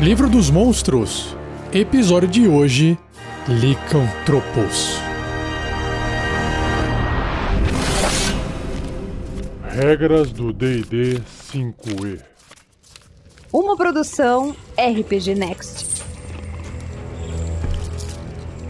Livro dos Monstros. Episódio de hoje: Licantropos. Regras do DD 5E. Uma produção RPG Next.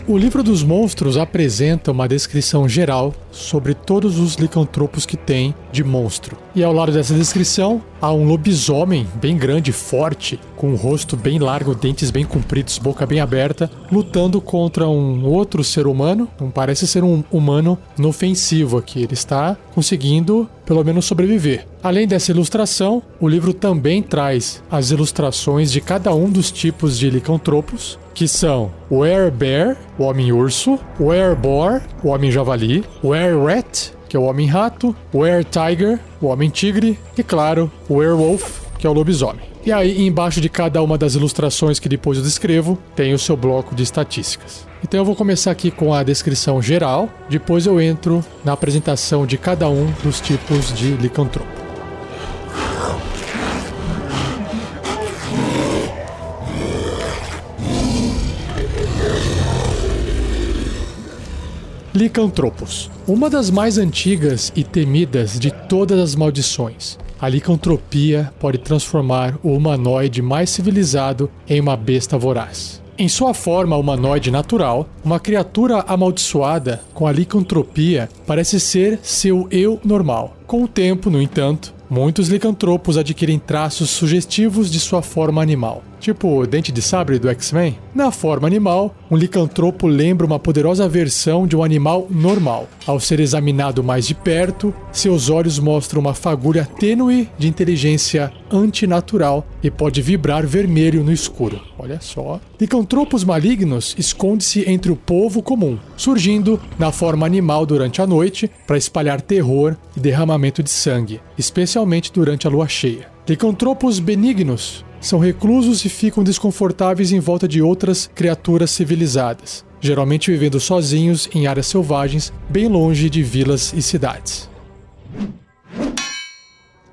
O livro dos monstros apresenta uma descrição geral sobre todos os licantropos que tem de monstro. E ao lado dessa descrição há um lobisomem bem grande, forte, com um rosto bem largo, dentes bem compridos, boca bem aberta, lutando contra um outro ser humano. Não parece ser um humano inofensivo aqui. Ele está conseguindo, pelo menos, sobreviver. Além dessa ilustração, o livro também traz as ilustrações de cada um dos tipos de licantropos que são o Bear, o Homem-Urso, o Boar, o Homem-Javali, o Rat, que é o Homem-Rato, o Tiger, o Homem-Tigre e, claro, o Werewolf, que é o Lobisomem. E aí, embaixo de cada uma das ilustrações que depois eu descrevo, tem o seu bloco de estatísticas. Então eu vou começar aqui com a descrição geral, depois eu entro na apresentação de cada um dos tipos de licantropo. Licantropos, uma das mais antigas e temidas de todas as maldições. A licantropia pode transformar o humanoide mais civilizado em uma besta voraz. Em sua forma humanoide natural, uma criatura amaldiçoada com a licantropia parece ser seu eu normal. Com o tempo, no entanto, muitos licantropos adquirem traços sugestivos de sua forma animal tipo o Dente de Sabre do X-Men. Na forma animal, um licantropo lembra uma poderosa versão de um animal normal. Ao ser examinado mais de perto, seus olhos mostram uma fagulha tênue de inteligência antinatural e pode vibrar vermelho no escuro. Olha só. Licantropos malignos esconde-se entre o povo comum, surgindo na forma animal durante a noite para espalhar terror e derramamento de sangue, especialmente durante a lua cheia. Licantropos benignos são reclusos e ficam desconfortáveis em volta de outras criaturas civilizadas, geralmente vivendo sozinhos em áreas selvagens, bem longe de vilas e cidades.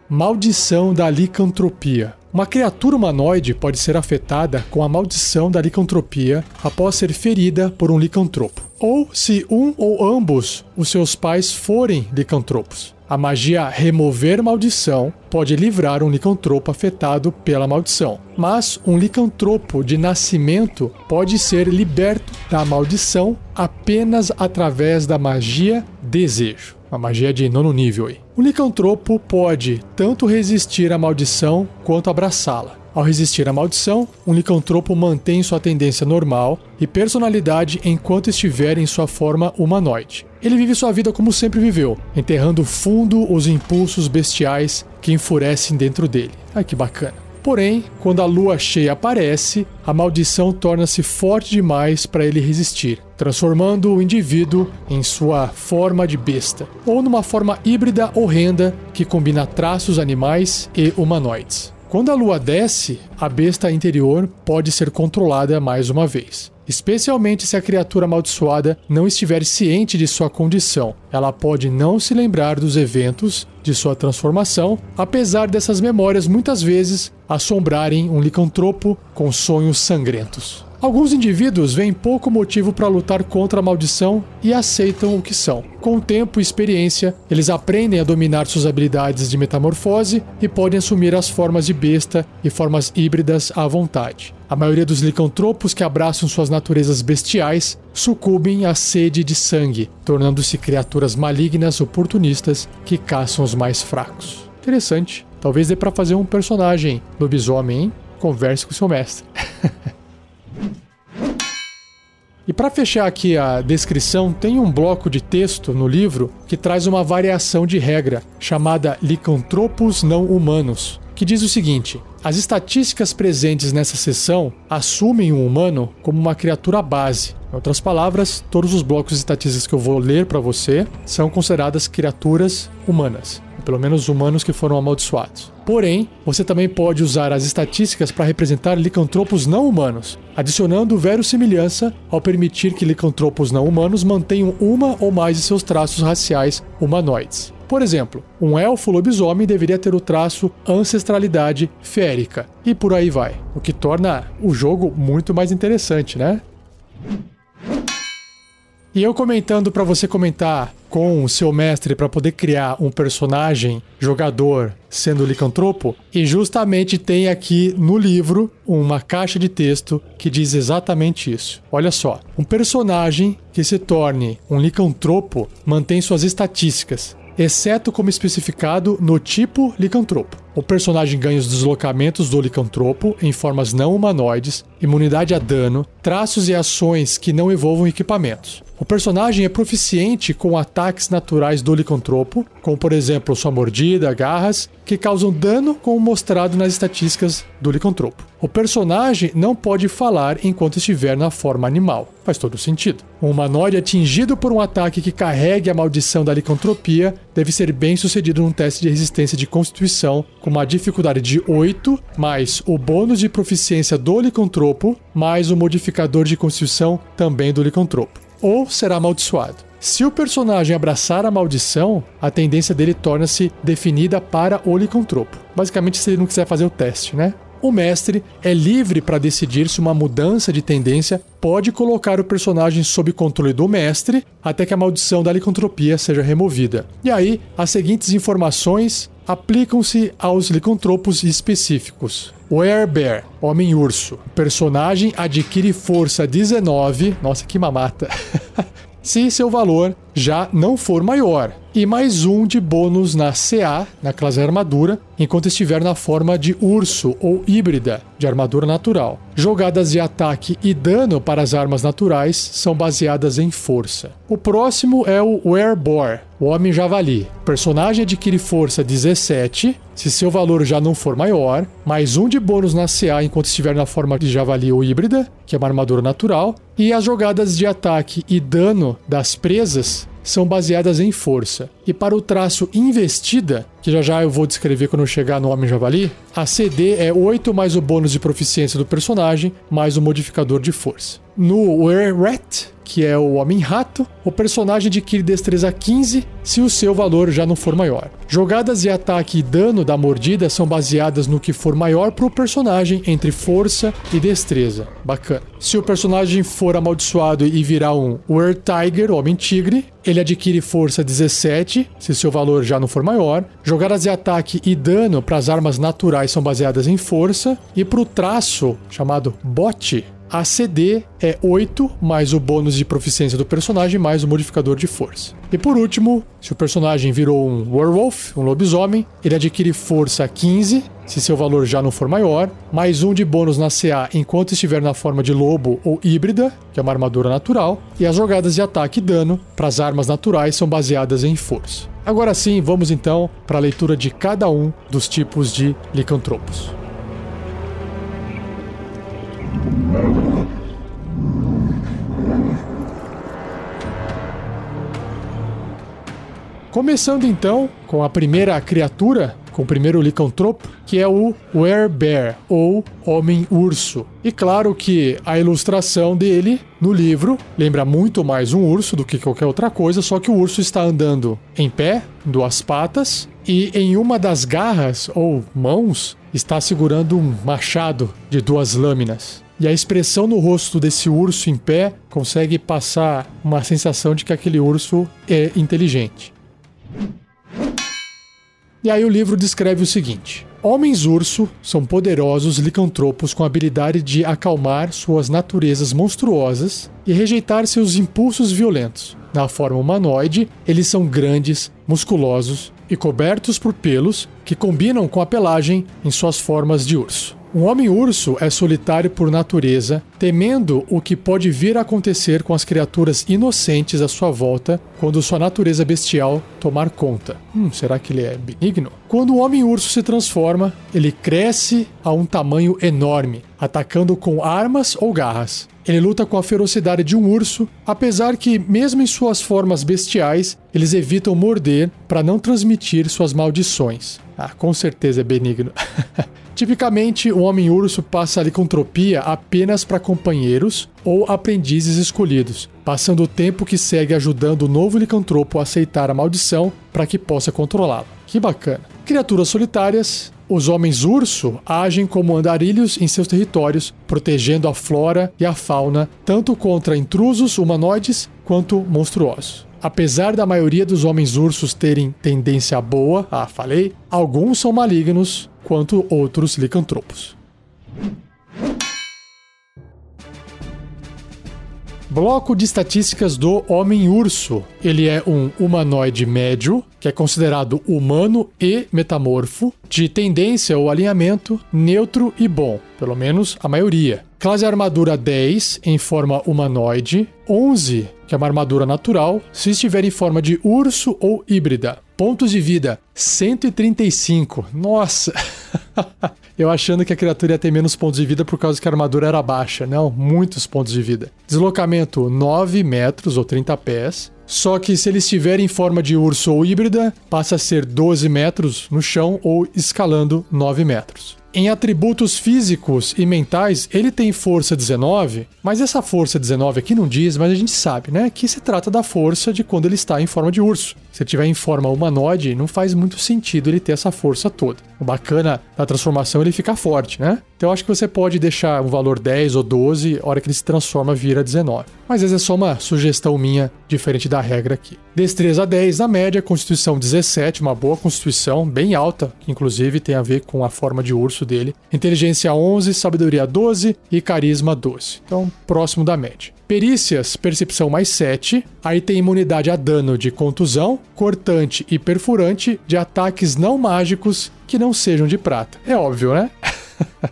Maldição da licantropia. Uma criatura humanoide pode ser afetada com a maldição da licantropia após ser ferida por um licantropo, ou se um ou ambos os seus pais forem licantropos. A magia Remover Maldição pode livrar um licantropo afetado pela maldição, mas um licantropo de nascimento pode ser liberto da maldição apenas através da magia Desejo. Uma magia de nono nível aí. O licantropo pode tanto resistir à maldição quanto abraçá-la. Ao resistir à maldição, um licantropo mantém sua tendência normal e personalidade enquanto estiver em sua forma humanoide. Ele vive sua vida como sempre viveu, enterrando fundo os impulsos bestiais que enfurecem dentro dele. Ai que bacana. Porém, quando a lua cheia aparece, a maldição torna-se forte demais para ele resistir, transformando o indivíduo em sua forma de besta, ou numa forma híbrida horrenda que combina traços animais e humanoides. Quando a lua desce, a besta interior pode ser controlada mais uma vez. Especialmente se a criatura amaldiçoada não estiver ciente de sua condição. Ela pode não se lembrar dos eventos de sua transformação, apesar dessas memórias muitas vezes assombrarem um licantropo com sonhos sangrentos. Alguns indivíduos veem pouco motivo para lutar contra a maldição e aceitam o que são. Com tempo e experiência, eles aprendem a dominar suas habilidades de metamorfose e podem assumir as formas de besta e formas híbridas à vontade. A maioria dos licantropos que abraçam suas naturezas bestiais sucumbem à sede de sangue, tornando-se criaturas malignas oportunistas que caçam os mais fracos. Interessante. Talvez dê para fazer um personagem lobisomem, hein? Converse com seu mestre. E para fechar aqui a descrição, tem um bloco de texto no livro que traz uma variação de regra chamada licantropos não humanos, que diz o seguinte: as estatísticas presentes nessa seção assumem o humano como uma criatura base. Em outras palavras, todos os blocos de estatísticas que eu vou ler para você são consideradas criaturas humanas pelo menos humanos que foram amaldiçoados. Porém, você também pode usar as estatísticas para representar licantropos não humanos, adicionando verossimilhança ao permitir que licantropos não humanos mantenham uma ou mais de seus traços raciais humanoides. Por exemplo, um elfo lobisomem deveria ter o traço ancestralidade férica, e por aí vai, o que torna o jogo muito mais interessante, né? E eu comentando para você comentar com o seu mestre para poder criar um personagem jogador sendo licantropo, e justamente tem aqui no livro uma caixa de texto que diz exatamente isso. Olha só, um personagem que se torne um licantropo mantém suas estatísticas, exceto como especificado no tipo licantropo. O personagem ganha os deslocamentos do licantropo em formas não humanoides, imunidade a dano, traços e ações que não envolvam equipamentos. O personagem é proficiente com ataques naturais do licantropo, como por exemplo sua mordida, garras, que causam dano, como mostrado nas estatísticas do licantropo. O personagem não pode falar enquanto estiver na forma animal. Faz todo sentido. Um humanoide atingido por um ataque que carregue a maldição da licantropia deve ser bem sucedido num teste de resistência de constituição com uma dificuldade de 8, mais o bônus de proficiência do licantropo, mais o modificador de constituição também do licantropo ou será amaldiçoado. Se o personagem abraçar a maldição, a tendência dele torna-se definida para o licantropo. Basicamente, se ele não quiser fazer o teste, né? O mestre é livre para decidir se uma mudança de tendência pode colocar o personagem sob controle do mestre até que a maldição da licantropia seja removida. E aí, as seguintes informações aplicam-se aos licantropos específicos. Werebear, Homem-Urso. Personagem adquire força 19. Nossa, que mamata. se seu valor já não for maior, e mais um de bônus na CA, na classe armadura, enquanto estiver na forma de urso ou híbrida, de armadura natural. Jogadas de ataque e dano para as armas naturais são baseadas em força. O próximo é o Werebor, o Homem Javali. O personagem adquire força 17, se seu valor já não for maior, mais um de bônus na CA enquanto estiver na forma de Javali ou híbrida, que é uma armadura natural, e as jogadas de ataque e dano das presas são baseadas em força. E para o traço investida, que já já eu vou descrever quando chegar no Homem Javali, a CD é 8 mais o bônus de proficiência do personagem, mais o modificador de força. No Were-Rat, que é o Homem-Rato, o personagem adquire destreza 15 se o seu valor já não for maior. Jogadas de ataque e dano da mordida são baseadas no que for maior para o personagem entre força e destreza. Bacana. Se o personagem for amaldiçoado e virar um Were-Tiger, Homem-Tigre, ele adquire força 17 se seu valor já não for maior. Jogadas de ataque e dano para as armas naturais são baseadas em força. E para o traço, chamado Bot, a CD é 8 mais o bônus de proficiência do personagem mais o modificador de força. E por último, se o personagem virou um werewolf, um lobisomem, ele adquire força 15, se seu valor já não for maior, mais um de bônus na CA enquanto estiver na forma de lobo ou híbrida, que é uma armadura natural, e as jogadas de ataque e dano para as armas naturais são baseadas em força. Agora sim, vamos então para a leitura de cada um dos tipos de licantropos. Começando então com a primeira criatura, com o primeiro licantropo, que é o Werebear, ou Homem-Urso. E claro que a ilustração dele no livro lembra muito mais um urso do que qualquer outra coisa, só que o urso está andando em pé, duas patas, e em uma das garras ou mãos está segurando um machado de duas lâminas. E a expressão no rosto desse urso em pé consegue passar uma sensação de que aquele urso é inteligente. E aí o livro descreve o seguinte: Homens-urso são poderosos licantropos com a habilidade de acalmar suas naturezas monstruosas e rejeitar seus impulsos violentos. Na forma humanoide, eles são grandes, musculosos e cobertos por pelos que combinam com a pelagem em suas formas de urso. Um homem-urso é solitário por natureza, temendo o que pode vir a acontecer com as criaturas inocentes à sua volta quando sua natureza bestial tomar conta. Hum, será que ele é benigno? Quando o homem-urso se transforma, ele cresce a um tamanho enorme, atacando com armas ou garras. Ele luta com a ferocidade de um urso, apesar que, mesmo em suas formas bestiais, eles evitam morder para não transmitir suas maldições. Ah, com certeza é benigno. Tipicamente, o homem-urso passa a licantropia apenas para companheiros ou aprendizes escolhidos, passando o tempo que segue ajudando o novo licantropo a aceitar a maldição para que possa controlá-la. Que bacana. Criaturas solitárias, os homens-urso agem como andarilhos em seus territórios, protegendo a flora e a fauna tanto contra intrusos humanoides quanto monstruosos. Apesar da maioria dos homens-ursos terem tendência boa, ah, falei, alguns são malignos, quanto outros licantropos. Bloco de estatísticas do Homem-Urso. Ele é um humanoide médio, que é considerado humano e metamorfo, de tendência ou alinhamento neutro e bom, pelo menos a maioria. Classe armadura 10 em forma humanoide, 11 que é uma armadura natural, se estiver em forma de urso ou híbrida. Pontos de vida 135. Nossa! Eu achando que a criatura ia ter menos pontos de vida por causa que a armadura era baixa. Não, muitos pontos de vida. Deslocamento 9 metros ou 30 pés. Só que se ele estiver em forma de urso ou híbrida, passa a ser 12 metros no chão ou escalando 9 metros. Em atributos físicos e mentais, ele tem força 19, mas essa força 19 aqui não diz, mas a gente sabe, né? Que se trata da força de quando ele está em forma de urso. Se ele estiver em forma humanoide, não faz muito sentido ele ter essa força toda. O bacana da transformação é ele ficar forte, né? Então eu acho que você pode deixar um valor 10 ou 12, a hora que ele se transforma vira 19. Mas essa é só uma sugestão minha, diferente da regra aqui. Destreza 10 na média, Constituição 17, uma boa Constituição, bem alta, que inclusive tem a ver com a forma de urso dele. Inteligência 11, Sabedoria 12 e Carisma 12. Então, próximo da média. Perícias, percepção mais 7. Aí tem imunidade a dano de contusão, cortante e perfurante de ataques não mágicos que não sejam de prata. É óbvio, né?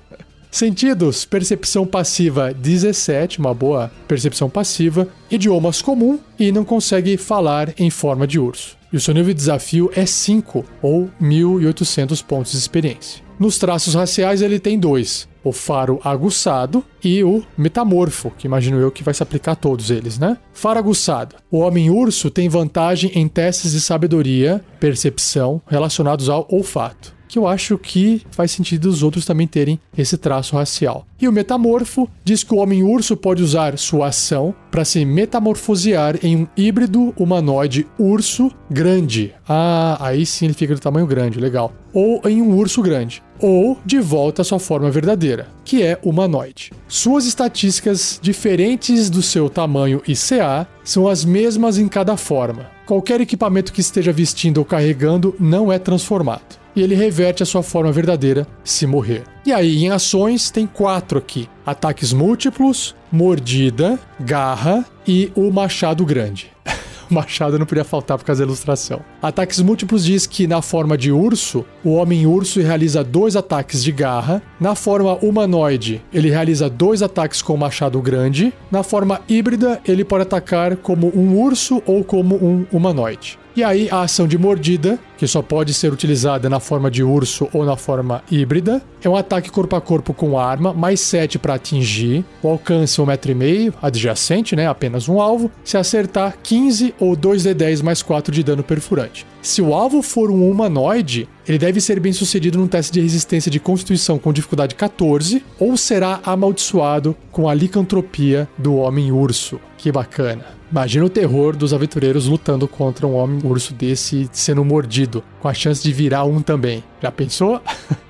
Sentidos, percepção passiva 17, uma boa percepção passiva. Idiomas comum e não consegue falar em forma de urso. E o seu nível de desafio é 5 ou 1800 pontos de experiência. Nos traços raciais ele tem dois: o faro aguçado e o metamorfo, que imagino eu que vai se aplicar a todos eles, né? Faro aguçado. O homem-urso tem vantagem em testes de sabedoria, percepção relacionados ao olfato que eu acho que faz sentido os outros também terem esse traço racial. E o metamorfo diz que o homem-urso pode usar sua ação para se metamorfosear em um híbrido humanoide urso grande. Ah, aí sim ele fica do tamanho grande, legal. Ou em um urso grande. Ou de volta à sua forma verdadeira, que é humanoide. Suas estatísticas diferentes do seu tamanho e CA são as mesmas em cada forma. Qualquer equipamento que esteja vestindo ou carregando não é transformado e ele reverte a sua forma verdadeira se morrer. E aí, em ações, tem quatro aqui: ataques múltiplos, mordida, garra e o machado grande. o machado não podia faltar por causa da ilustração. Ataques múltiplos diz que na forma de urso, o homem-urso realiza dois ataques de garra. Na forma humanoide, ele realiza dois ataques com o machado grande. Na forma híbrida, ele pode atacar como um urso ou como um humanoide. E aí a ação de mordida, que só pode ser utilizada na forma de urso ou na forma híbrida, é um ataque corpo a corpo com arma, mais 7 para atingir, o alcance 1,5m, adjacente, né, apenas um alvo, se acertar 15 ou 2d10 mais 4 de dano perfurante. Se o alvo for um humanoide, ele deve ser bem sucedido num teste de resistência de constituição com dificuldade 14 ou será amaldiçoado com a licantropia do homem-urso. Que bacana. Imagina o terror dos aventureiros lutando contra um homem-urso desse sendo mordido, com a chance de virar um também. Já pensou?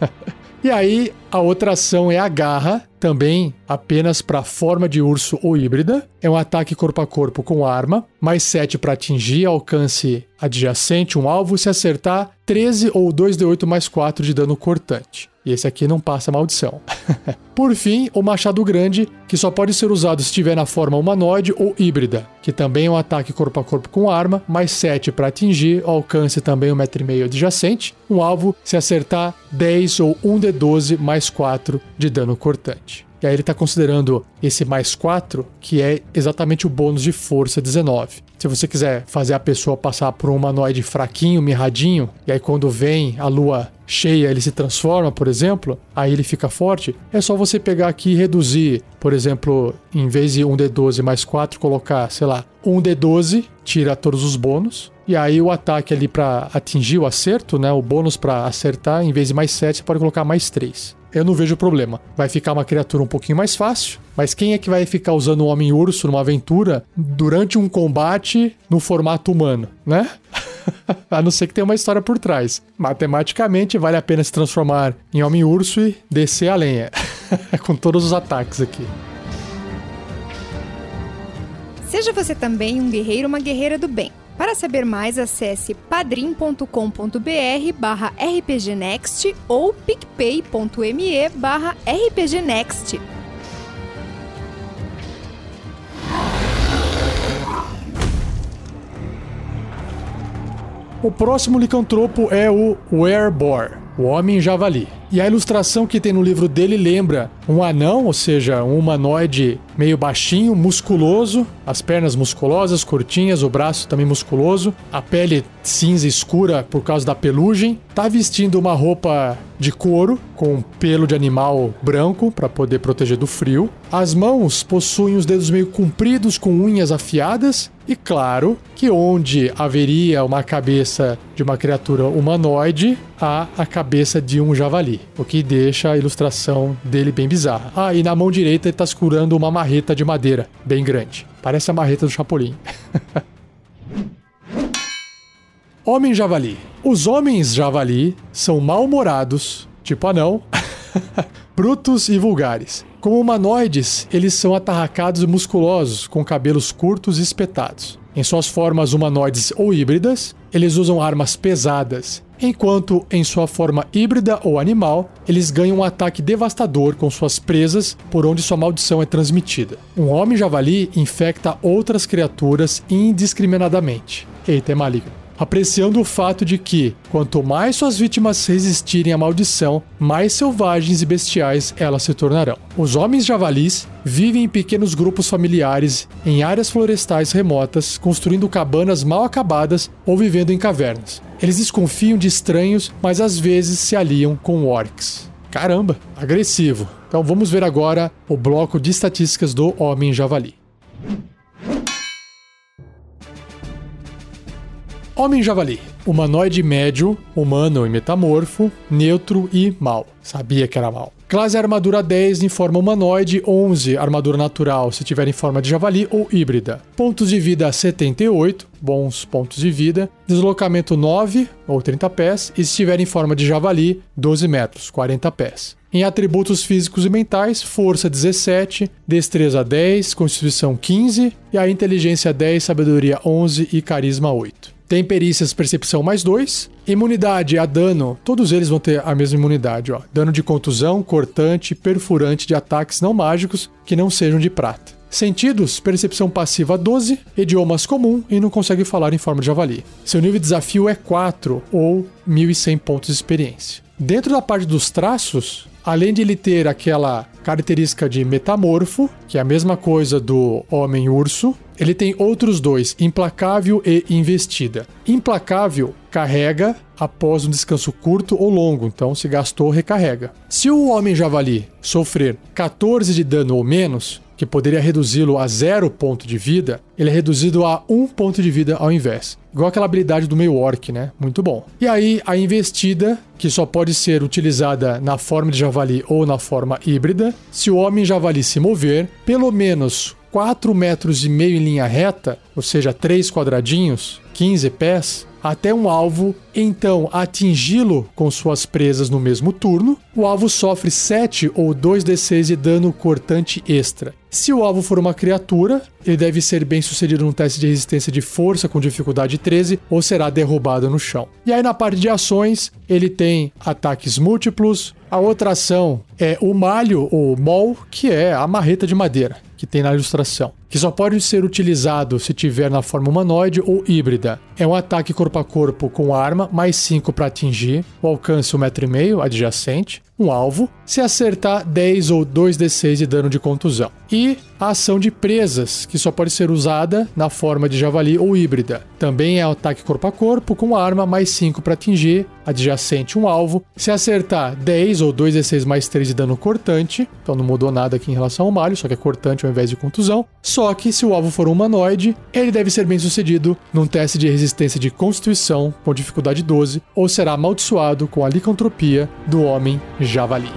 e aí, a outra ação é a garra, também apenas para forma de urso ou híbrida. É um ataque corpo a corpo com arma, mais 7 para atingir, alcance adjacente, um alvo, se acertar 13 ou 2d8 mais 4 de dano cortante. E esse aqui não passa maldição. Por fim, o machado grande, que só pode ser usado se estiver na forma humanoide ou híbrida, que também é um ataque corpo a corpo com arma, mais 7 para atingir, alcance também 1,5m adjacente, um alvo se acertar 10 ou 1d12 mais mais 4 de dano cortante. E aí ele está considerando esse mais 4, que é exatamente o bônus de força 19. Se você quiser fazer a pessoa passar por um humanoide fraquinho, mirradinho, e aí quando vem a lua cheia ele se transforma, por exemplo, aí ele fica forte, é só você pegar aqui e reduzir, por exemplo, em vez de 1d12 mais 4, colocar, sei lá, 1d12, tira todos os bônus, E aí o ataque ali para atingir o acerto, né? O bônus para acertar, em vez de mais 7, você pode colocar mais 3 eu não vejo problema. Vai ficar uma criatura um pouquinho mais fácil, mas quem é que vai ficar usando o Homem-Urso numa aventura durante um combate no formato humano, né? a não ser que tenha uma história por trás. Matematicamente, vale a pena se transformar em Homem-Urso e descer a lenha. Com todos os ataques aqui. Seja você também um guerreiro ou uma guerreira do bem. Para saber mais, acesse padrim.com.br barra rpgnext ou picpay.me barra rpgnext. O próximo licantropo é o Werebor, o Homem Javali. E a ilustração que tem no livro dele lembra um anão, ou seja, um humanoide meio baixinho, musculoso, as pernas musculosas, curtinhas, o braço também musculoso, a pele cinza escura por causa da pelugem, tá vestindo uma roupa de couro com pelo de animal branco para poder proteger do frio. As mãos possuem os dedos meio compridos com unhas afiadas e claro que onde haveria uma cabeça de uma criatura humanoide, há a cabeça de um javali, o que deixa a ilustração dele bem bizarra. Ah, e na mão direita ele está segurando uma marreta de madeira, bem grande. Parece a marreta do Chapolin. Homem Javali. Os homens javali são mal-humorados, tipo anão, brutos e vulgares. Como humanoides, eles são atarracados e musculosos, com cabelos curtos e espetados. Em suas formas humanoides ou híbridas, eles usam armas pesadas, enquanto em sua forma híbrida ou animal, eles ganham um ataque devastador com suas presas por onde sua maldição é transmitida. Um homem javali infecta outras criaturas indiscriminadamente. Eita, é maligno apreciando o fato de que, quanto mais suas vítimas resistirem à maldição, mais selvagens e bestiais elas se tornarão. Os homens javalis vivem em pequenos grupos familiares em áreas florestais remotas, construindo cabanas mal acabadas ou vivendo em cavernas. Eles desconfiam de estranhos, mas às vezes se aliam com orcs. Caramba, agressivo. Então vamos ver agora o bloco de estatísticas do Homem Javali. Homem Javali. Humanoide médio, humano e metamorfo, neutro e mal. Sabia que era mal. Classe armadura 10 em forma humanoide, 11 armadura natural se tiver em forma de javali ou híbrida. Pontos de vida 78, bons pontos de vida. Deslocamento 9 ou 30 pés e se estiver em forma de javali, 12 metros, 40 pés. Em atributos físicos e mentais, força 17, destreza 10, constituição 15 e a inteligência 10, sabedoria 11 e carisma 8. Tem perícias percepção mais 2. Imunidade a dano, todos eles vão ter a mesma imunidade, ó. Dano de contusão, cortante, perfurante de ataques não mágicos que não sejam de prata. Sentidos, percepção passiva 12, idiomas comum e não consegue falar em forma de javali. Seu nível de desafio é 4 ou 1100 pontos de experiência. Dentro da parte dos traços, além de ele ter aquela característica de metamorfo, que é a mesma coisa do homem-urso, ele tem outros dois, implacável e investida. Implacável carrega após um descanso curto ou longo, então se gastou, recarrega. Se o homem javali sofrer 14 de dano ou menos, que poderia reduzi-lo a zero ponto de vida, ele é reduzido a um ponto de vida ao invés. Igual aquela habilidade do meio orc, né? Muito bom. E aí, a investida, que só pode ser utilizada na forma de javali ou na forma híbrida, se o homem javali se mover pelo menos 4 metros e meio em linha reta, ou seja, 3 quadradinhos, 15 pés, até um alvo, então atingi-lo com suas presas no mesmo turno, o alvo sofre 7 ou 2d6 de dano cortante extra. Se o alvo for uma criatura, ele deve ser bem sucedido num teste de resistência de força com dificuldade 13 ou será derrubado no chão. E aí na parte de ações, ele tem ataques múltiplos. A outra ação é o malho ou mol, que é a marreta de madeira que tem na ilustração, que só pode ser utilizado se tiver na forma humanoide ou híbrida. É um ataque corpo a corpo com arma, mais 5 para atingir, o alcance 1,5m adjacente, um alvo, se acertar 10 ou 2d6 de dano de contusão. E a ação de presas, que só pode ser usada na forma de javali ou híbrida. Também é ataque corpo a corpo com arma mais 5 para atingir adjacente um alvo. Se acertar 10 ou 2d6 mais 3 de dano cortante, então não mudou nada aqui em relação ao malho, só que é cortante ao invés de contusão. Só que se o alvo for um humanoide, ele deve ser bem sucedido num teste de resistência de constituição com dificuldade 12 ou será amaldiçoado com a licantropia do homem javali.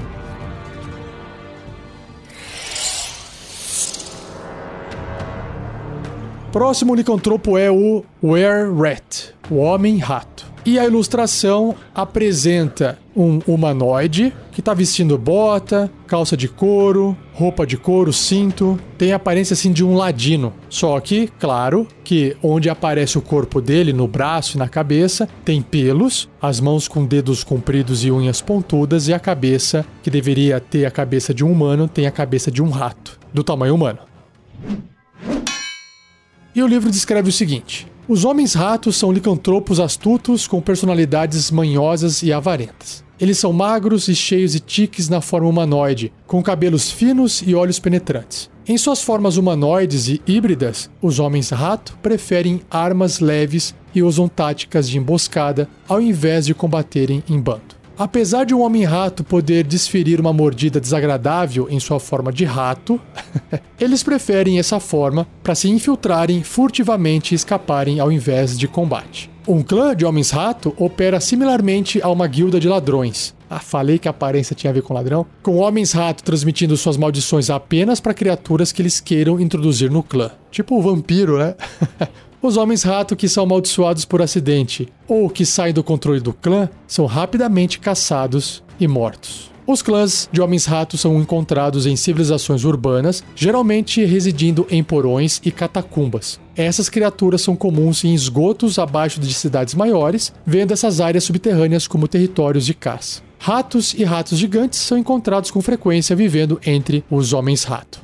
Próximo licantropo é o Were-Rat, o Homem-Rato. E a ilustração apresenta um humanoide que está vestindo bota, calça de couro, roupa de couro, cinto. Tem a aparência assim de um ladino. Só que, claro, que onde aparece o corpo dele, no braço e na cabeça, tem pelos, as mãos com dedos compridos e unhas pontudas, e a cabeça, que deveria ter a cabeça de um humano, tem a cabeça de um rato, do tamanho humano. E o livro descreve o seguinte: Os homens-ratos são licantropos astutos com personalidades manhosas e avarentas. Eles são magros e cheios de tiques na forma humanoide, com cabelos finos e olhos penetrantes. Em suas formas humanoides e híbridas, os homens-rato preferem armas leves e usam táticas de emboscada ao invés de combaterem em bando. Apesar de um homem-rato poder desferir uma mordida desagradável em sua forma de rato, eles preferem essa forma para se infiltrarem furtivamente e escaparem ao invés de combate. Um clã de homens-rato opera similarmente a uma guilda de ladrões. Ah, falei que a aparência tinha a ver com ladrão. Com homens-rato transmitindo suas maldições apenas para criaturas que eles queiram introduzir no clã. Tipo o vampiro, né? Os homens-rato que são amaldiçoados por acidente ou que saem do controle do clã são rapidamente caçados e mortos. Os clãs de homens-rato são encontrados em civilizações urbanas, geralmente residindo em porões e catacumbas. Essas criaturas são comuns em esgotos abaixo de cidades maiores, vendo essas áreas subterrâneas como territórios de caça. Ratos e ratos gigantes são encontrados com frequência vivendo entre os homens-rato.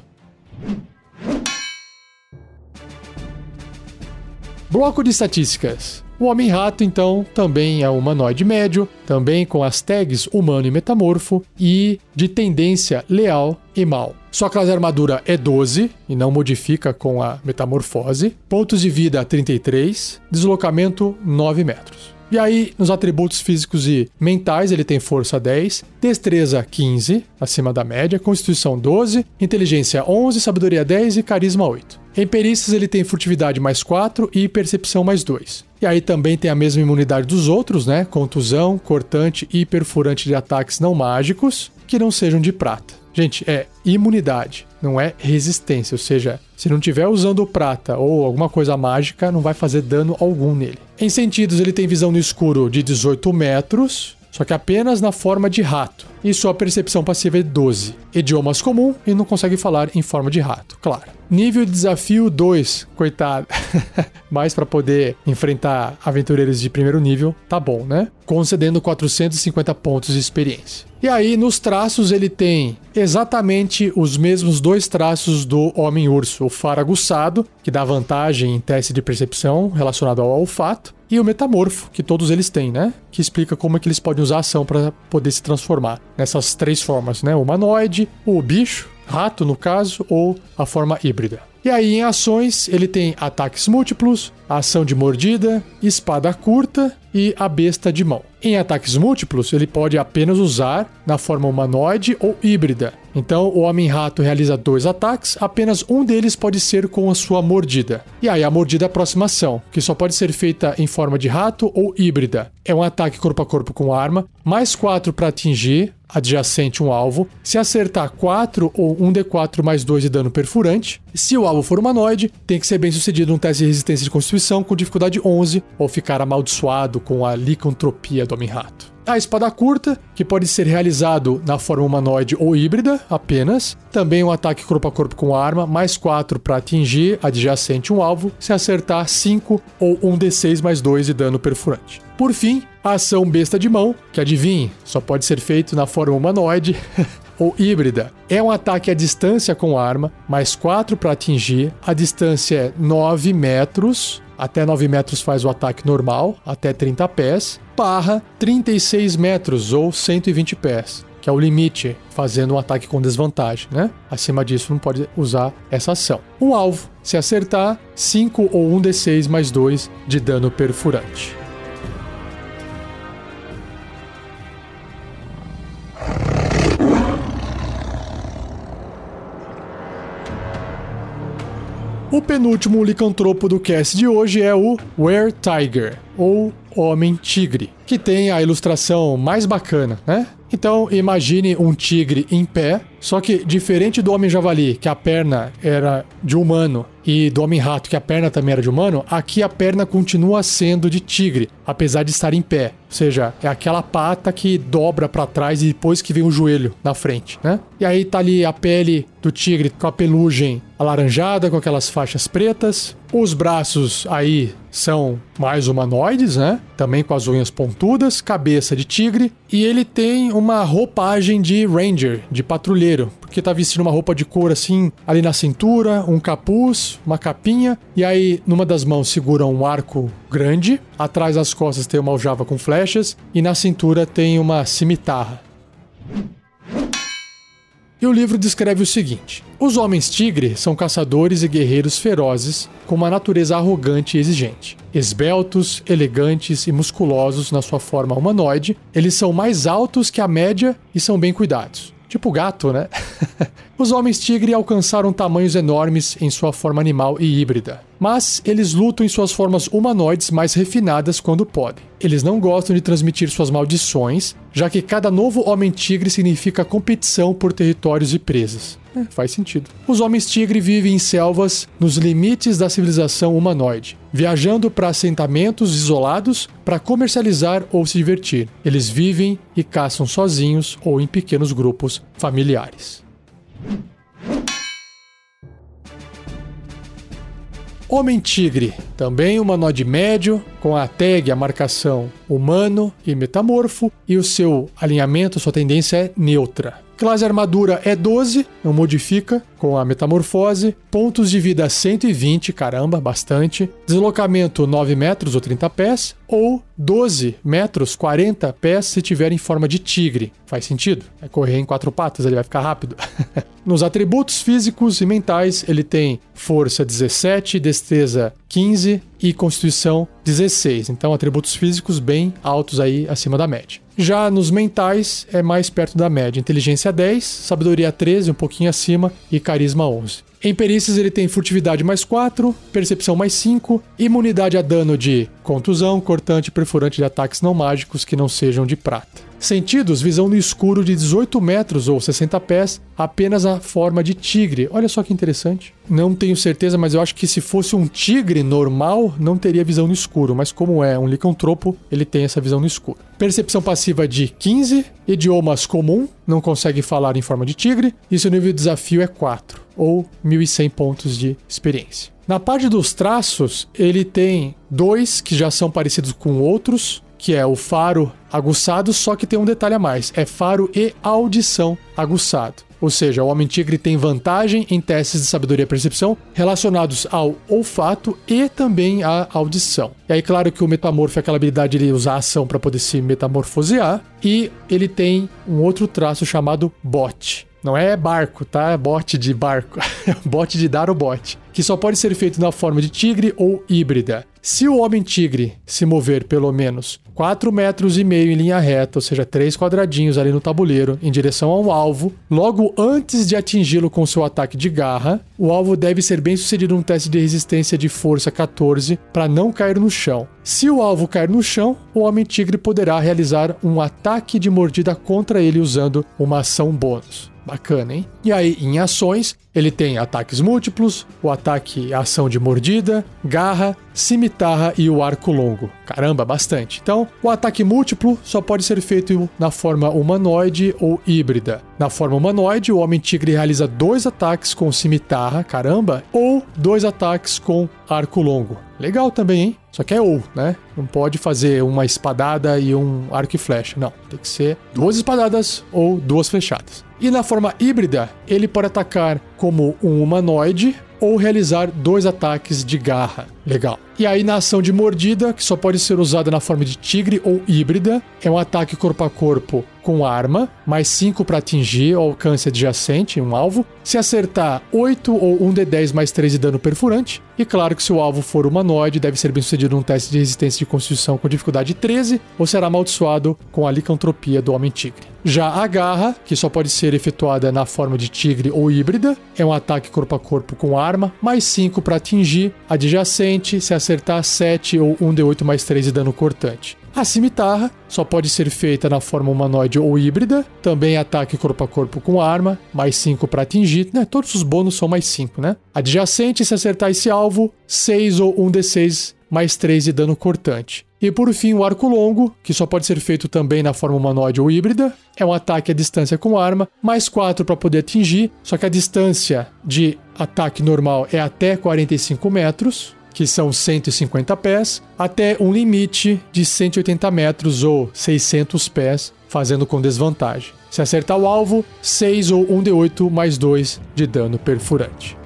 Bloco de estatísticas. O Homem-Rato, então, também é humanoide médio, também com as tags humano e metamorfo, e de tendência leal e mal. Sua classe armadura é 12 e não modifica com a metamorfose. Pontos de vida 33, deslocamento 9 metros. E aí, nos atributos físicos e mentais, ele tem força 10, destreza 15, acima da média, constituição 12, inteligência 11, sabedoria 10 e carisma 8. Em perícias ele tem furtividade mais 4 e percepção mais 2. E aí também tem a mesma imunidade dos outros, né? Contusão, cortante e perfurante de ataques não mágicos que não sejam de prata. Gente, é imunidade, não é resistência, ou seja, se não tiver usando prata ou alguma coisa mágica, não vai fazer dano algum nele. Em sentidos, ele tem visão no escuro de 18 metros, só que apenas na forma de rato. E sua percepção passiva é 12. Idiomas comum e não consegue falar em forma de rato, claro. Nível de desafio 2, coitado. Mas para poder enfrentar aventureiros de primeiro nível, tá bom, né? Concedendo 450 pontos de experiência. E aí, nos traços, ele tem exatamente os mesmos dois traços do Homem-Urso: o faraguçado, que dá vantagem em teste de percepção relacionado ao olfato, e o metamorfo, que todos eles têm, né? Que explica como é que eles podem usar a ação para poder se transformar nessas três formas, né? O humanoide, o bicho, rato no caso, ou a forma híbrida. E aí em ações ele tem ataques múltiplos, ação de mordida, espada curta e a besta de mão. Em ataques múltiplos, ele pode apenas usar na forma humanoide ou híbrida. Então, o Homem-Rato realiza dois ataques, apenas um deles pode ser com a sua mordida. E aí, a mordida é aproximação, que só pode ser feita em forma de rato ou híbrida. É um ataque corpo a corpo com arma, mais 4 para atingir, adjacente um alvo. Se acertar 4 ou 1d4 mais 2 de dano perfurante. Se o alvo for humanoide, tem que ser bem sucedido num teste de resistência de constituição com dificuldade 11 ou ficar amaldiçoado com a licantropia do Homem-Rato. A espada curta, que pode ser realizado na forma humanoide ou híbrida apenas. Também um ataque corpo a corpo com arma, mais 4 para atingir adjacente um alvo, se acertar 5 ou 1d6 mais 2 de dano perfurante. Por fim, a ação besta de mão, que adivinhe, só pode ser feito na forma humanoide. ou híbrida. É um ataque à distância com arma, mais 4 para atingir. A distância é 9 metros. Até 9 metros faz o ataque normal, até 30 pés. Barra 36 metros ou 120 pés que é o limite, fazendo um ataque com desvantagem, né? Acima disso não pode usar essa ação. O alvo, se acertar, 5 ou 1 d6 mais 2 de dano perfurante. O penúltimo licantropo do cast de hoje é o Were Tiger, ou Homem Tigre, que tem a ilustração mais bacana, né? Então imagine um tigre em pé, só que diferente do homem javali, que a perna era de humano, e do homem rato, que a perna também era de humano, aqui a perna continua sendo de tigre, apesar de estar em pé. Ou seja, é aquela pata que dobra para trás e depois que vem o joelho na frente, né? E aí tá ali a pele do tigre com a pelugem alaranjada, com aquelas faixas pretas. Os braços aí são mais humanoides, né? Também com as unhas pontudas, cabeça de tigre. E ele tem uma roupagem de ranger, de patrulheiro, porque tá vestindo uma roupa de couro assim, ali na cintura, um capuz, uma capinha. E aí, numa das mãos, segura um arco grande. Atrás das costas tem uma aljava com flechas. E na cintura tem uma cimitarra. E o livro descreve o seguinte: Os homens tigre são caçadores e guerreiros ferozes, com uma natureza arrogante e exigente. Esbeltos, elegantes e musculosos na sua forma humanoide, eles são mais altos que a média e são bem cuidados. Tipo gato, né? Os homens tigre alcançaram tamanhos enormes em sua forma animal e híbrida, mas eles lutam em suas formas humanoides mais refinadas quando podem. Eles não gostam de transmitir suas maldições, já que cada novo homem tigre significa competição por territórios e presas. É, faz sentido. Os homens tigre vivem em selvas nos limites da civilização humanoide, viajando para assentamentos isolados para comercializar ou se divertir. Eles vivem e caçam sozinhos ou em pequenos grupos familiares. Homem Tigre, também humanoide médio, com a tag, a marcação humano e metamorfo, e o seu alinhamento, sua tendência é neutra. Classe armadura é 12, não modifica com a metamorfose. Pontos de vida 120, caramba, bastante. Deslocamento 9 metros ou 30 pés. Ou 12 metros, 40 pés se tiver em forma de tigre. Faz sentido? É correr em quatro patas, ele vai ficar rápido. Nos atributos físicos e mentais, ele tem força 17, destreza 15 e constituição 16. Então, atributos físicos bem altos aí acima da média. Já nos mentais é mais perto da média. Inteligência 10, sabedoria 13, um pouquinho acima e carisma 11. Em perícias ele tem furtividade mais 4, percepção mais 5, imunidade a dano de contusão, cortante perfurante de ataques não mágicos que não sejam de prata. Sentidos, visão no escuro de 18 metros ou 60 pés, apenas a forma de tigre. Olha só que interessante. Não tenho certeza, mas eu acho que se fosse um tigre normal, não teria visão no escuro. Mas como é um licantropo, ele tem essa visão no escuro. Percepção passiva de 15, idiomas comum, não consegue falar em forma de tigre, e seu nível de desafio é 4, ou 1100 pontos de experiência. Na parte dos traços, ele tem dois que já são parecidos com outros, que é o faro aguçado, só que tem um detalhe a mais: é faro e audição aguçado. Ou seja, o Homem Tigre tem vantagem em testes de sabedoria e percepção relacionados ao olfato e também à audição. E aí, claro que o metamorfo é aquela habilidade de usar a ação para poder se metamorfosear. E ele tem um outro traço chamado bot. Não é barco, tá? É bote de barco. Bote de dar o bote. Que só pode ser feito na forma de tigre ou híbrida. Se o homem tigre se mover pelo menos 4 metros e meio em linha reta, ou seja, três quadradinhos ali no tabuleiro, em direção ao alvo, logo antes de atingi-lo com seu ataque de garra, o alvo deve ser bem sucedido num teste de resistência de força 14 para não cair no chão. Se o alvo cair no chão, o homem tigre poderá realizar um ataque de mordida contra ele usando uma ação bônus. Bacana, hein? E aí, em ações, ele tem ataques múltiplos, o ataque ação de mordida, garra, cimitarra e o arco longo. Caramba, bastante. Então, o ataque múltiplo só pode ser feito na forma humanoide ou híbrida. Na forma humanoide, o Homem Tigre realiza dois ataques com cimitarra, caramba, ou dois ataques com arco longo. Legal também, hein? Só que é ou, né? Não pode fazer uma espadada e um arco e flecha. Não, tem que ser duas espadadas ou duas flechadas. E na forma híbrida, ele pode atacar como um humanoide ou realizar dois ataques de garra. Legal. E aí, na ação de mordida, que só pode ser usada na forma de tigre ou híbrida, é um ataque corpo a corpo com arma, mais 5 para atingir o alcance adjacente, um alvo. Se acertar, 8 ou 1 de 10 mais 3 de dano perfurante. E claro que se o alvo for humanoide, deve ser bem sucedido num teste de resistência de constituição com dificuldade 13, ou será amaldiçoado com a licantropia do Homem-Tigre. Já a garra, que só pode ser efetuada na forma de tigre ou híbrida, é um ataque corpo a corpo com arma, mais 5 para atingir adjacente, se acertar 7 ou 1 de 8 mais 3 de dano cortante. A cimitarra só pode ser feita na forma humanoide ou híbrida, também ataque corpo a corpo com arma, mais 5 para atingir, né? Todos os bônus são mais 5, né? Adjacente, se acertar esse alvo, 6 ou 1 d6 mais 3 de dano cortante. E por fim, o arco longo, que só pode ser feito também na forma humanoide ou híbrida, é um ataque à distância com arma, mais 4 para poder atingir, só que a distância de ataque normal é até 45 metros, que são 150 pés, até um limite de 180 metros ou 600 pés, fazendo com desvantagem. Se acertar o alvo, 6 ou 1 de 8 mais 2 de dano perfurante.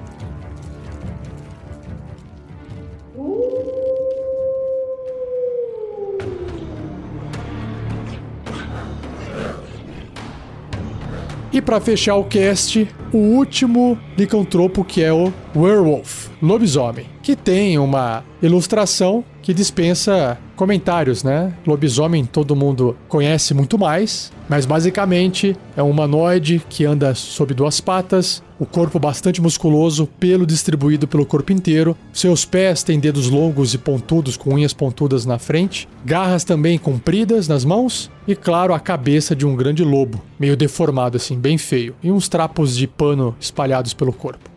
E para fechar o cast, o último licantropo que é o Werewolf, lobisomem, que tem uma ilustração que dispensa comentários, né? Lobisomem todo mundo conhece muito mais, mas basicamente é um humanoide que anda sob duas patas, o corpo bastante musculoso, pelo distribuído pelo corpo inteiro. Seus pés têm dedos longos e pontudos com unhas pontudas na frente, garras também compridas nas mãos e claro, a cabeça de um grande lobo, meio deformado assim, bem feio, e uns trapos de pano espalhados pelo corpo.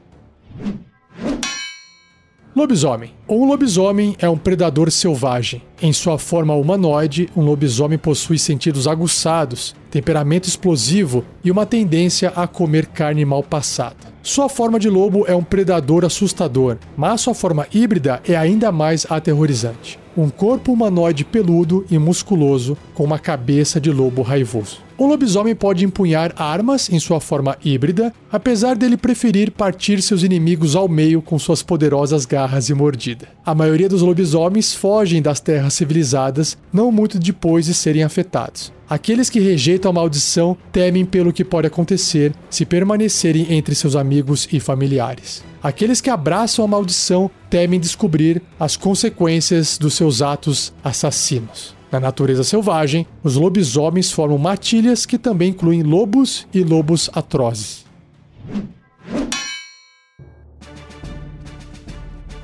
Lobisomem. Um lobisomem é um predador selvagem. Em sua forma humanoide, um lobisomem possui sentidos aguçados, temperamento explosivo e uma tendência a comer carne mal passada. Sua forma de lobo é um predador assustador, mas sua forma híbrida é ainda mais aterrorizante. Um corpo humanoide peludo e musculoso com uma cabeça de lobo raivoso. O lobisomem pode empunhar armas em sua forma híbrida, apesar dele preferir partir seus inimigos ao meio com suas poderosas garras e mordida. A maioria dos lobisomens fogem das terras civilizadas não muito depois de serem afetados. Aqueles que rejeitam a maldição temem pelo que pode acontecer se permanecerem entre seus amigos e familiares. Aqueles que abraçam a maldição temem descobrir as consequências dos seus atos assassinos. Na natureza selvagem, os lobisomens formam matilhas que também incluem lobos e lobos atrozes.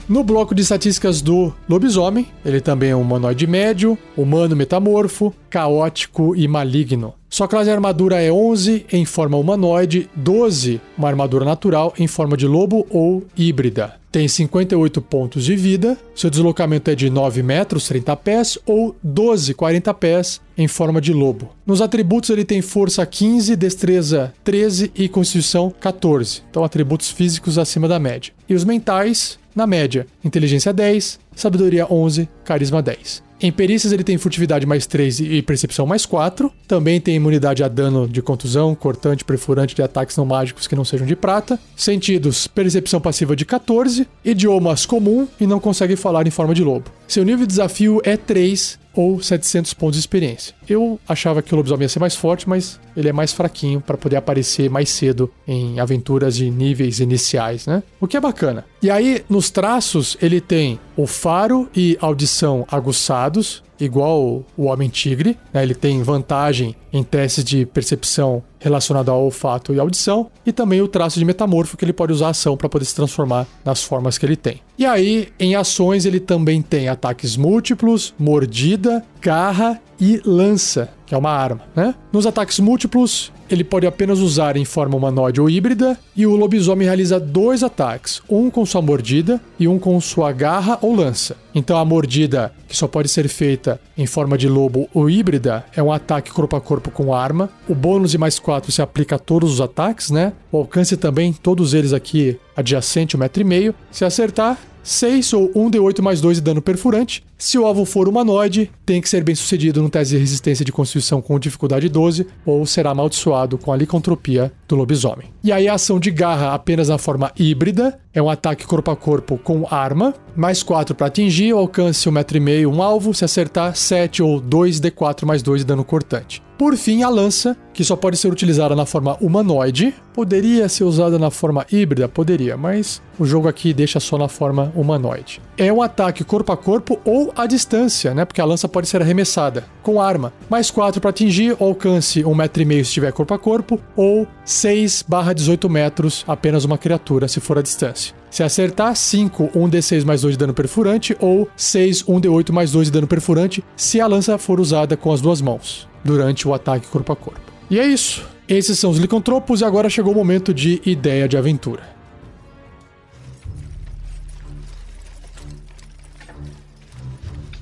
No bloco de estatísticas do lobisomem, ele também é um humanoide médio, humano metamorfo, caótico e maligno. Sua classe de armadura é 11 em forma humanoide, 12 uma armadura natural em forma de lobo ou híbrida. Tem 58 pontos de vida, seu deslocamento é de 9 metros, 30 pés, ou 12, 40 pés, em forma de lobo. Nos atributos ele tem força 15, destreza 13 e constituição 14. Então atributos físicos acima da média. E os mentais, na média, inteligência 10, sabedoria 11, carisma 10. Em perícias ele tem furtividade mais 3 e percepção mais 4. Também tem imunidade a dano de contusão, cortante, perfurante de ataques não mágicos que não sejam de prata. Sentidos, percepção passiva de 14. Idiomas comum e não consegue falar em forma de lobo. Seu nível de desafio é 3 ou 700 pontos de experiência. Eu achava que o lobisomem ia ser mais forte, mas ele é mais fraquinho para poder aparecer mais cedo em aventuras de níveis iniciais, né? O que é bacana. E aí, nos traços, ele tem o faro e audição aguçados, igual o Homem-Tigre. Né? Ele tem vantagem em testes de percepção relacionado ao olfato e audição, e também o traço de metamorfo que ele pode usar a ação para poder se transformar nas formas que ele tem. E aí, em ações, ele também tem ataques múltiplos, mordida, garra e lança, que é uma arma, né? Nos ataques múltiplos, ele pode apenas usar em forma humanoide ou híbrida, e o lobisomem realiza dois ataques, um com sua mordida e um com sua garra ou lança. Então a mordida, que só pode ser feita em forma de lobo ou híbrida, é um ataque corpo a corpo com arma. O bônus de mais 4 se aplica a todos os ataques, né? O alcance também, todos eles aqui adjacente, um metro e meio. Se acertar, 6 ou 1d8 mais 2 de dano perfurante. Se o alvo for humanoide, tem que ser bem sucedido no teste de resistência de constituição com dificuldade 12 ou será amaldiçoado com a licontropia do lobisomem. E aí a ação de garra apenas na forma híbrida, é um ataque corpo a corpo com arma, mais 4 para atingir, alcance 1,5m um alvo, se acertar 7 ou 2d4 mais 2 de dano cortante. Por fim, a lança, que só pode ser utilizada na forma humanoide, poderia ser usada na forma híbrida, poderia, mas o jogo aqui deixa só na forma humanoide. É um ataque corpo a corpo ou à distância, né? Porque a lança pode ser arremessada com arma. Mais 4 para atingir, alcance 1,5m se estiver corpo a corpo, ou 6 barra 18 metros, apenas uma criatura, se for a distância. Se acertar, 5, 1d6 mais 2 de dano perfurante, ou 6, 1d8 mais 2 de dano perfurante, se a lança for usada com as duas mãos durante o ataque corpo a corpo. E é isso. Esses são os licontropos e agora chegou o momento de ideia de aventura.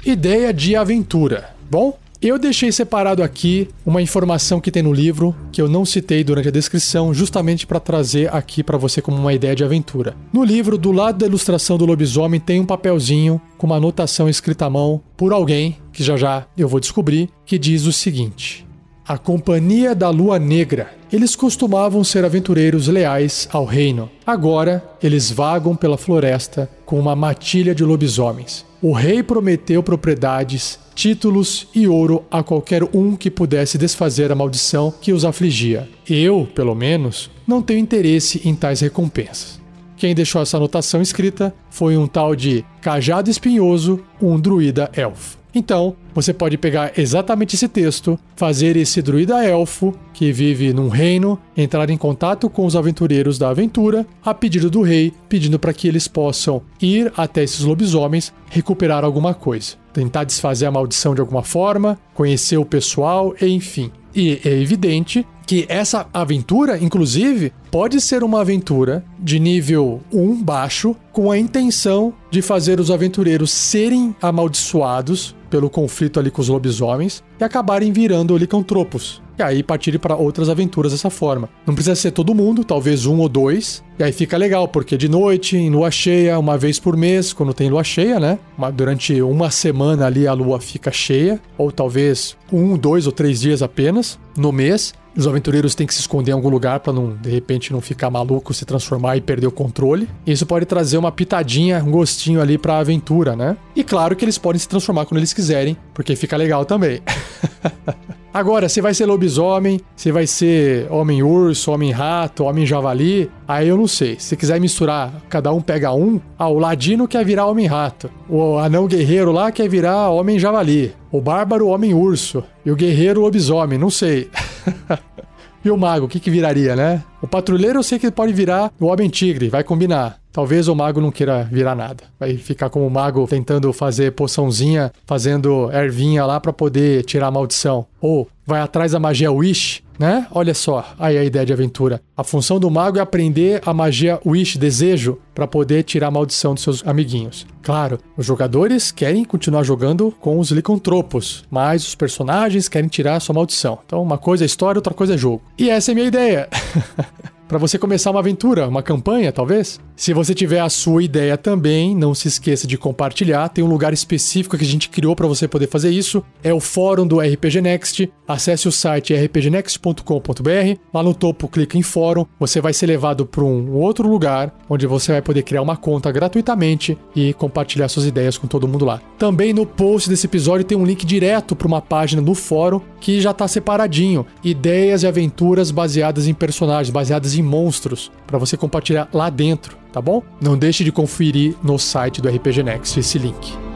Ideia de aventura. Bom, eu deixei separado aqui uma informação que tem no livro que eu não citei durante a descrição, justamente para trazer aqui para você como uma ideia de aventura. No livro, do lado da ilustração do lobisomem, tem um papelzinho com uma anotação escrita à mão por alguém, que já já eu vou descobrir, que diz o seguinte: A Companhia da Lua Negra. Eles costumavam ser aventureiros leais ao reino. Agora, eles vagam pela floresta com uma matilha de lobisomens. O rei prometeu propriedades, títulos e ouro a qualquer um que pudesse desfazer a maldição que os afligia. Eu, pelo menos, não tenho interesse em tais recompensas. Quem deixou essa anotação escrita foi um tal de Cajado Espinhoso, um druida elfo. Então, você pode pegar exatamente esse texto, fazer esse druida elfo, que vive num reino, entrar em contato com os aventureiros da aventura, a pedido do rei, pedindo para que eles possam ir até esses lobisomens recuperar alguma coisa. Tentar desfazer a maldição de alguma forma, conhecer o pessoal, enfim. E é evidente que essa aventura, inclusive, pode ser uma aventura de nível 1 baixo, com a intenção de fazer os aventureiros serem amaldiçoados pelo conflito ali com os lobisomens e acabarem virando licantropos. E aí partirem para outras aventuras dessa forma. Não precisa ser todo mundo, talvez um ou dois. E aí fica legal, porque de noite, em lua cheia, uma vez por mês, quando tem lua cheia, né? Durante uma semana ali a lua fica cheia, ou talvez um, dois ou três dias apenas no mês. Os aventureiros têm que se esconder em algum lugar para não, de repente, não ficar maluco, se transformar e perder o controle. Isso pode trazer uma pitadinha, um gostinho ali para a aventura, né? E claro que eles podem se transformar quando eles quiserem, porque fica legal também. Agora, se vai ser lobisomem, se vai ser homem-urso, homem-rato, homem-javali, aí eu não sei. Se quiser misturar, cada um pega um. Ah, o ladino quer virar homem-rato. O anão guerreiro lá quer virar homem-javali. O bárbaro, homem-urso. E o guerreiro, lobisomem. Não sei. e o mago, o que, que viraria, né? O patrulheiro eu sei que pode virar o homem-tigre, vai combinar. Talvez o mago não queira virar nada. Vai ficar como o mago tentando fazer poçãozinha, fazendo ervinha lá para poder tirar a maldição. Ou vai atrás da magia Wish, né? Olha só, aí a ideia de aventura. A função do mago é aprender a magia Wish, desejo, para poder tirar a maldição dos seus amiguinhos. Claro, os jogadores querem continuar jogando com os licontropos, mas os personagens querem tirar a sua maldição. Então, uma coisa é história, outra coisa é jogo. E essa é a minha ideia. para você começar uma aventura, uma campanha, talvez. Se você tiver a sua ideia também, não se esqueça de compartilhar. Tem um lugar específico que a gente criou para você poder fazer isso. É o fórum do RPG Next. Acesse o site rpgnext.com.br. Lá no topo, clique em fórum. Você vai ser levado para um outro lugar onde você vai poder criar uma conta gratuitamente e compartilhar suas ideias com todo mundo lá. Também no post desse episódio tem um link direto para uma página do fórum que já está separadinho. Ideias e aventuras baseadas em personagens, baseadas em monstros, para você compartilhar lá dentro, tá bom? Não deixe de conferir no site do RPG Next esse link.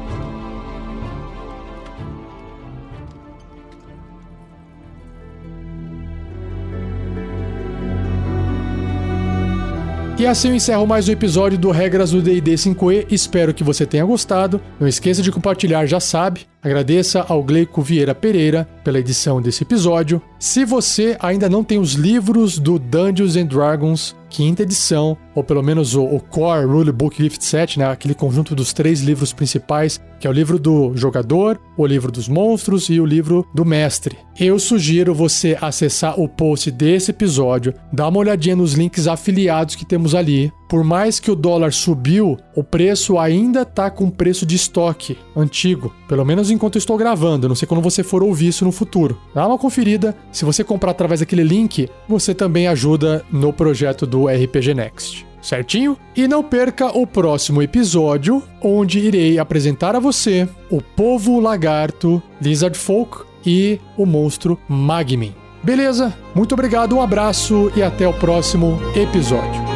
E assim eu encerro mais um episódio do Regras do D&D 5e. Espero que você tenha gostado. Não esqueça de compartilhar, já sabe. Agradeça ao Gleico Vieira Pereira pela edição desse episódio. Se você ainda não tem os livros do Dungeons and Dragons quinta edição, ou pelo menos o, o Core Rulebook Gift Set, né, aquele conjunto dos três livros principais, que é o livro do jogador, o livro dos monstros e o livro do mestre. Eu sugiro você acessar o post desse episódio, dar uma olhadinha nos links afiliados que temos ali, por mais que o dólar subiu, o preço ainda tá com preço de estoque antigo. Pelo menos enquanto eu estou gravando. Não sei quando você for ouvir isso no futuro. Dá uma conferida. Se você comprar através daquele link, você também ajuda no projeto do RPG Next certinho? E não perca o próximo episódio, onde irei apresentar a você o povo lagarto Lizard Folk e o monstro Magmin. Beleza? Muito obrigado, um abraço e até o próximo episódio.